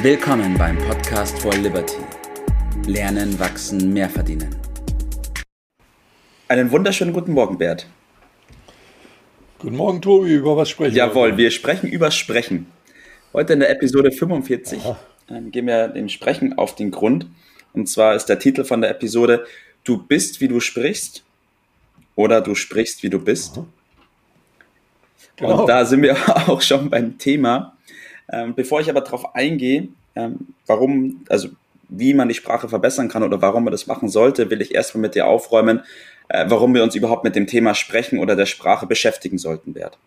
Willkommen beim Podcast for Liberty. Lernen, wachsen, mehr verdienen. Einen wunderschönen guten Morgen, Bert. Guten Morgen, Tobi. Über was sprechen wir? Jawohl, wir sprechen über Sprechen. Heute in der Episode 45 ähm, gehen wir dem Sprechen auf den Grund. Und zwar ist der Titel von der Episode Du bist, wie du sprichst oder du sprichst, wie du bist. Genau. Und da sind wir auch schon beim Thema. Ähm, bevor ich aber darauf eingehe, ähm, warum, also wie man die Sprache verbessern kann oder warum man das machen sollte, will ich erstmal mit dir aufräumen, äh, warum wir uns überhaupt mit dem Thema Sprechen oder der Sprache beschäftigen sollten, Bert.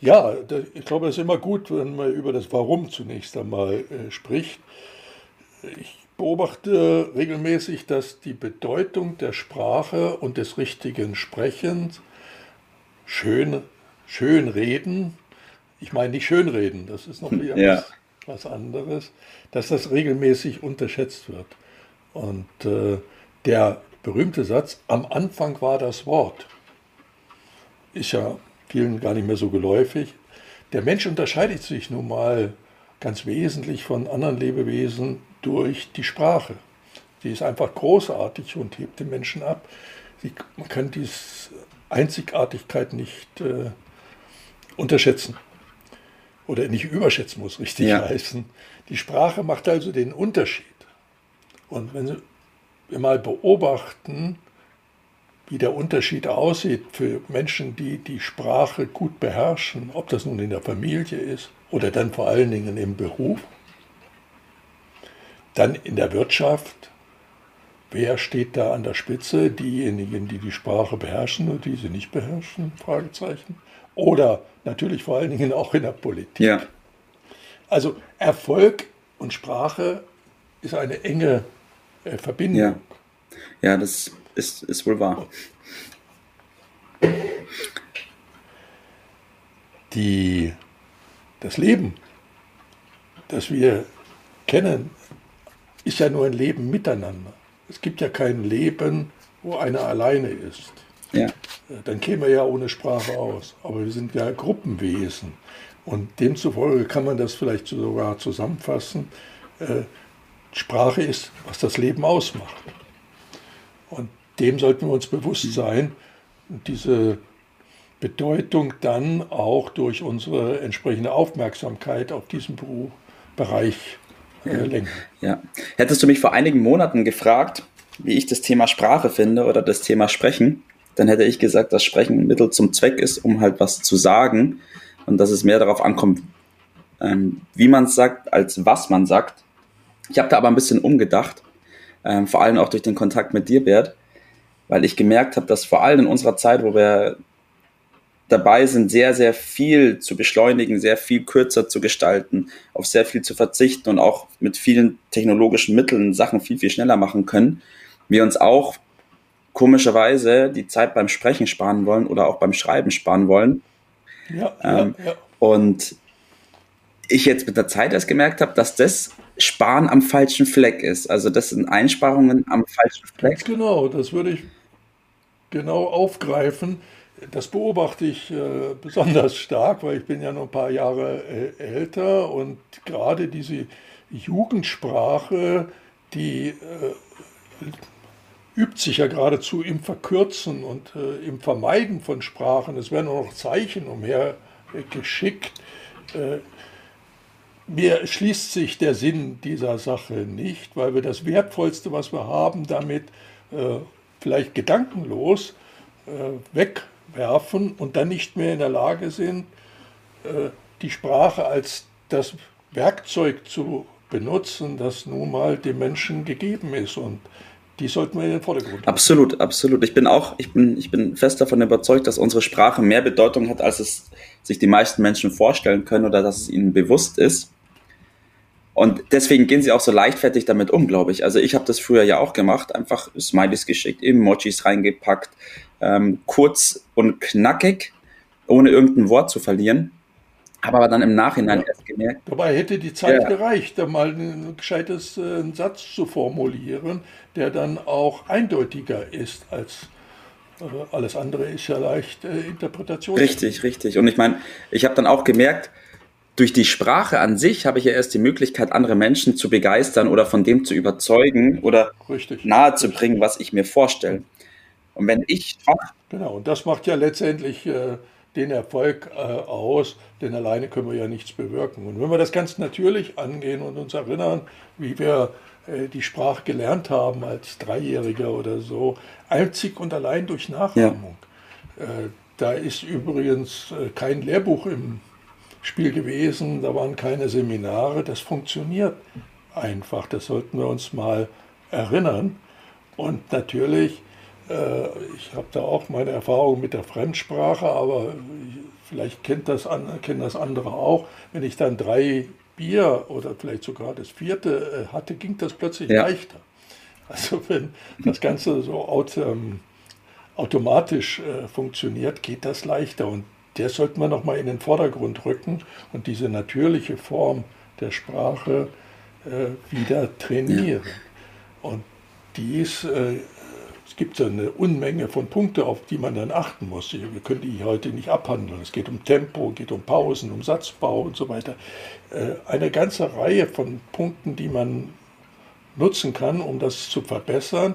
Ja, ich glaube, es ist immer gut, wenn man über das Warum zunächst einmal äh, spricht. Ich beobachte regelmäßig, dass die Bedeutung der Sprache und des richtigen Sprechens, schön, schön reden, ich meine nicht schön reden, das ist noch wieder ja. was, was, anderes, dass das regelmäßig unterschätzt wird. Und äh, der berühmte Satz, am Anfang war das Wort, ist ja vielen gar nicht mehr so geläufig. Der Mensch unterscheidet sich nun mal ganz wesentlich von anderen Lebewesen durch die Sprache. Die ist einfach großartig und hebt den Menschen ab. Sie, man kann diese Einzigartigkeit nicht äh, unterschätzen. Oder nicht überschätzen muss richtig ja. heißen. Die Sprache macht also den Unterschied. Und wenn wir mal beobachten, wie der Unterschied aussieht für Menschen, die die Sprache gut beherrschen, ob das nun in der Familie ist oder dann vor allen Dingen im Beruf, dann in der Wirtschaft, wer steht da an der Spitze? Diejenigen, die die Sprache beherrschen oder die sie nicht beherrschen? Fragezeichen. Oder natürlich vor allen Dingen auch in der Politik. Ja. Also Erfolg und Sprache ist eine enge äh, Verbindung. Ja. ja, das ist, ist wohl wahr. Die, das Leben, das wir kennen, ist ja nur ein Leben miteinander. Es gibt ja kein Leben, wo einer alleine ist. Ja. Äh, dann käme er ja ohne Sprache aus. Aber wir sind ja Gruppenwesen. Und demzufolge kann man das vielleicht sogar zusammenfassen. Äh, Sprache ist, was das Leben ausmacht. Und dem sollten wir uns bewusst sein und diese Bedeutung dann auch durch unsere entsprechende Aufmerksamkeit auf diesen Beruf, Bereich Ja. Hättest du mich vor einigen Monaten gefragt, wie ich das Thema Sprache finde oder das Thema Sprechen, dann hätte ich gesagt, dass Sprechen ein Mittel zum Zweck ist, um halt was zu sagen und dass es mehr darauf ankommt, ähm, wie man es sagt, als was man sagt. Ich habe da aber ein bisschen umgedacht, ähm, vor allem auch durch den Kontakt mit dir, Bert, weil ich gemerkt habe, dass vor allem in unserer Zeit, wo wir dabei sind, sehr, sehr viel zu beschleunigen, sehr viel kürzer zu gestalten, auf sehr viel zu verzichten und auch mit vielen technologischen Mitteln Sachen viel, viel schneller machen können, wir uns auch komischerweise die Zeit beim Sprechen sparen wollen oder auch beim Schreiben sparen wollen. Ja, ähm, ja, ja. Und ich jetzt mit der Zeit erst gemerkt habe, dass das Sparen am falschen Fleck ist. Also das sind Einsparungen am falschen Fleck. Genau, das würde ich genau aufgreifen. Das beobachte ich äh, besonders stark, weil ich bin ja noch ein paar Jahre äh, älter und gerade diese Jugendsprache, die äh, übt sich ja geradezu im Verkürzen und äh, im Vermeiden von Sprachen. Es werden auch noch Zeichen umher äh, mir schließt sich der Sinn dieser Sache nicht, weil wir das Wertvollste, was wir haben, damit äh, vielleicht gedankenlos äh, wegwerfen und dann nicht mehr in der Lage sind, äh, die Sprache als das Werkzeug zu benutzen, das nun mal dem Menschen gegeben ist. Und die sollten wir in den Vordergrund bringen. Absolut, absolut. Ich bin auch, ich bin, ich bin fest davon überzeugt, dass unsere Sprache mehr Bedeutung hat, als es sich die meisten Menschen vorstellen können oder dass es ihnen bewusst ist. Und deswegen gehen sie auch so leichtfertig damit um, glaube ich. Also ich habe das früher ja auch gemacht, einfach Smileys geschickt, Emojis reingepackt, ähm, kurz und knackig, ohne irgendein Wort zu verlieren. Habe aber dann im Nachhinein ja. erst gemerkt. Dabei hätte die Zeit ja. gereicht, da mal ein gescheites äh, einen Satz zu formulieren, der dann auch eindeutiger ist als äh, alles andere ist ja leicht äh, Interpretation. Richtig, richtig. Und ich meine, ich habe dann auch gemerkt, durch die Sprache an sich habe ich ja erst die Möglichkeit, andere Menschen zu begeistern oder von dem zu überzeugen oder Richtig. nahezubringen, was ich mir vorstelle. Und wenn ich Genau, und das macht ja letztendlich äh, den Erfolg äh, aus, denn alleine können wir ja nichts bewirken. Und wenn wir das ganz natürlich angehen und uns erinnern, wie wir äh, die Sprache gelernt haben als Dreijähriger oder so, einzig und allein durch Nachahmung. Ja. Äh, da ist übrigens äh, kein Lehrbuch im Spiel gewesen, da waren keine Seminare, das funktioniert einfach, das sollten wir uns mal erinnern. Und natürlich äh, ich habe da auch meine Erfahrung mit der Fremdsprache, aber vielleicht kennt das, kennen das andere auch. Wenn ich dann drei Bier oder vielleicht sogar das vierte äh, hatte, ging das plötzlich ja. leichter. Also wenn das Ganze so ähm, automatisch äh, funktioniert, geht das leichter. Und der sollten wir nochmal in den Vordergrund rücken und diese natürliche Form der Sprache wieder trainieren. Ja. Und die ist gibt es eine Unmenge von Punkten, auf die man dann achten muss. Wir können die heute nicht abhandeln. Es geht um Tempo, geht um Pausen, um Satzbau und so weiter. Äh, eine ganze Reihe von Punkten, die man nutzen kann, um das zu verbessern.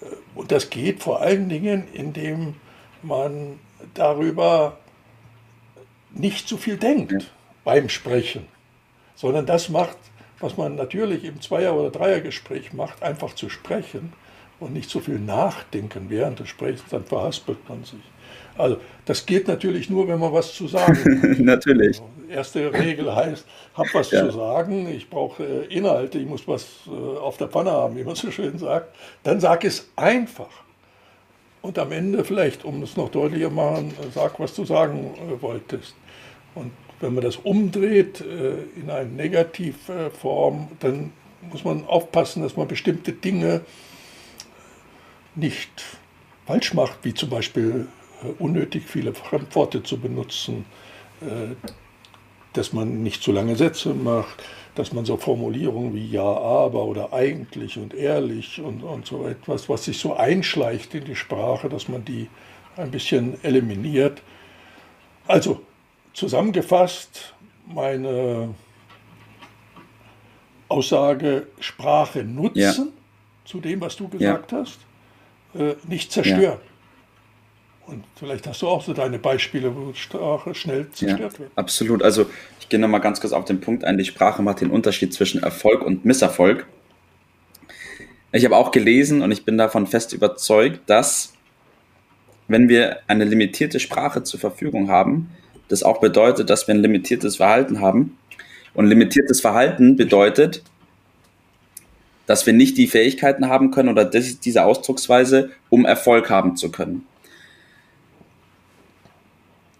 Äh, und das geht vor allen Dingen, indem man darüber nicht zu viel denkt beim Sprechen, sondern das macht, was man natürlich im Zweier- oder Dreiergespräch macht, einfach zu sprechen und nicht so viel nachdenken während des Sprechens, dann verhaspelt man sich. Also das geht natürlich nur, wenn man was zu sagen hat. natürlich. Also, erste Regel heißt, hab was ja. zu sagen, ich brauche äh, Inhalte, ich muss was äh, auf der Pfanne haben, wie man so schön sagt. Dann sag es einfach. Und am Ende vielleicht, um es noch deutlicher machen, sag, was du sagen äh, wolltest. Und wenn man das umdreht äh, in eine Negativform, dann muss man aufpassen, dass man bestimmte Dinge nicht falsch macht, wie zum Beispiel äh, unnötig viele Fremdworte zu benutzen, äh, dass man nicht zu lange Sätze macht, dass man so Formulierungen wie ja, aber oder eigentlich und ehrlich und, und so etwas, was sich so einschleicht in die Sprache, dass man die ein bisschen eliminiert. Also zusammengefasst, meine Aussage, Sprache nutzen ja. zu dem, was du gesagt ja. hast äh, nicht zerstören. Ja. Und vielleicht hast du auch so deine Beispiele, wo Sprache schnell zerstört wird. Absolut. Also ich gehe nochmal ganz kurz auf den Punkt ein. Die Sprache macht den Unterschied zwischen Erfolg und Misserfolg. Ich habe auch gelesen und ich bin davon fest überzeugt, dass wenn wir eine limitierte Sprache zur Verfügung haben, das auch bedeutet, dass wir ein limitiertes Verhalten haben. Und limitiertes Verhalten bedeutet, dass wir nicht die Fähigkeiten haben können oder das, diese Ausdrucksweise, um Erfolg haben zu können.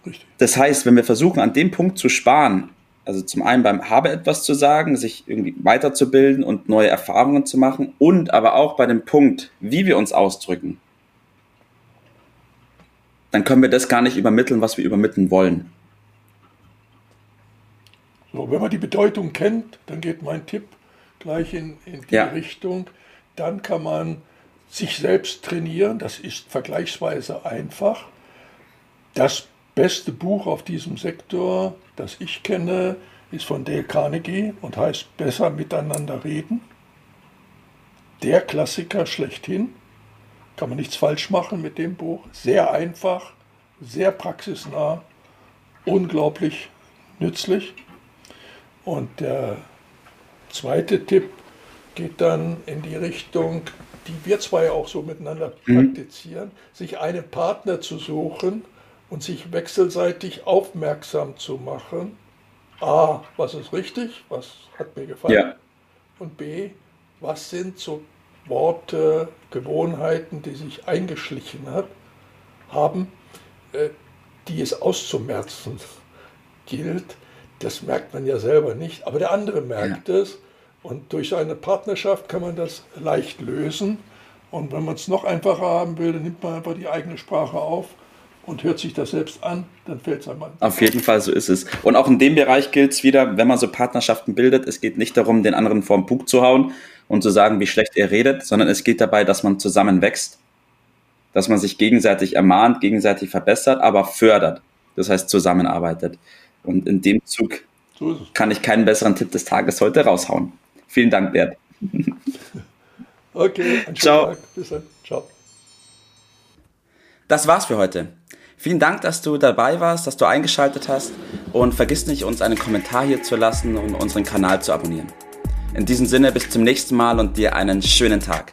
Richtig. Das heißt, wenn wir versuchen, an dem Punkt zu sparen, also zum einen beim Habe etwas zu sagen, sich irgendwie weiterzubilden und neue Erfahrungen zu machen und aber auch bei dem Punkt, wie wir uns ausdrücken, dann können wir das gar nicht übermitteln, was wir übermitteln wollen. So, wenn man die Bedeutung kennt, dann geht mein Tipp gleich in, in die ja. Richtung. Dann kann man sich selbst trainieren. Das ist vergleichsweise einfach. Das beste Buch auf diesem Sektor, das ich kenne, ist von Dale Carnegie und heißt Besser miteinander reden. Der Klassiker schlechthin. Kann man nichts falsch machen mit dem Buch. Sehr einfach, sehr praxisnah, unglaublich nützlich. Und der zweite Tipp geht dann in die Richtung, die wir zwei auch so miteinander mhm. praktizieren, sich einen Partner zu suchen und sich wechselseitig aufmerksam zu machen. A, was ist richtig, was hat mir gefallen? Ja. Und B, was sind so Worte, Gewohnheiten, die sich eingeschlichen hat, haben, äh, die es auszumerzen gilt. Das merkt man ja selber nicht, aber der andere merkt ja. es. Und durch eine Partnerschaft kann man das leicht lösen. Und wenn man es noch einfacher haben will, dann nimmt man einfach die eigene Sprache auf und hört sich das selbst an, dann fällt es einem an. Auf jeden Fall, so ist es. Und auch in dem Bereich gilt es wieder, wenn man so Partnerschaften bildet, es geht nicht darum, den anderen vor den Bug zu hauen und zu sagen, wie schlecht er redet, sondern es geht dabei, dass man zusammen wächst, dass man sich gegenseitig ermahnt, gegenseitig verbessert, aber fördert. Das heißt, zusammenarbeitet. Und in dem Zug so kann ich keinen besseren Tipp des Tages heute raushauen. Vielen Dank, Bert. okay, Ciao. Bis dann. Ciao. Das war's für heute. Vielen Dank, dass du dabei warst, dass du eingeschaltet hast und vergiss nicht, uns einen Kommentar hier zu lassen und unseren Kanal zu abonnieren. In diesem Sinne, bis zum nächsten Mal und dir einen schönen Tag.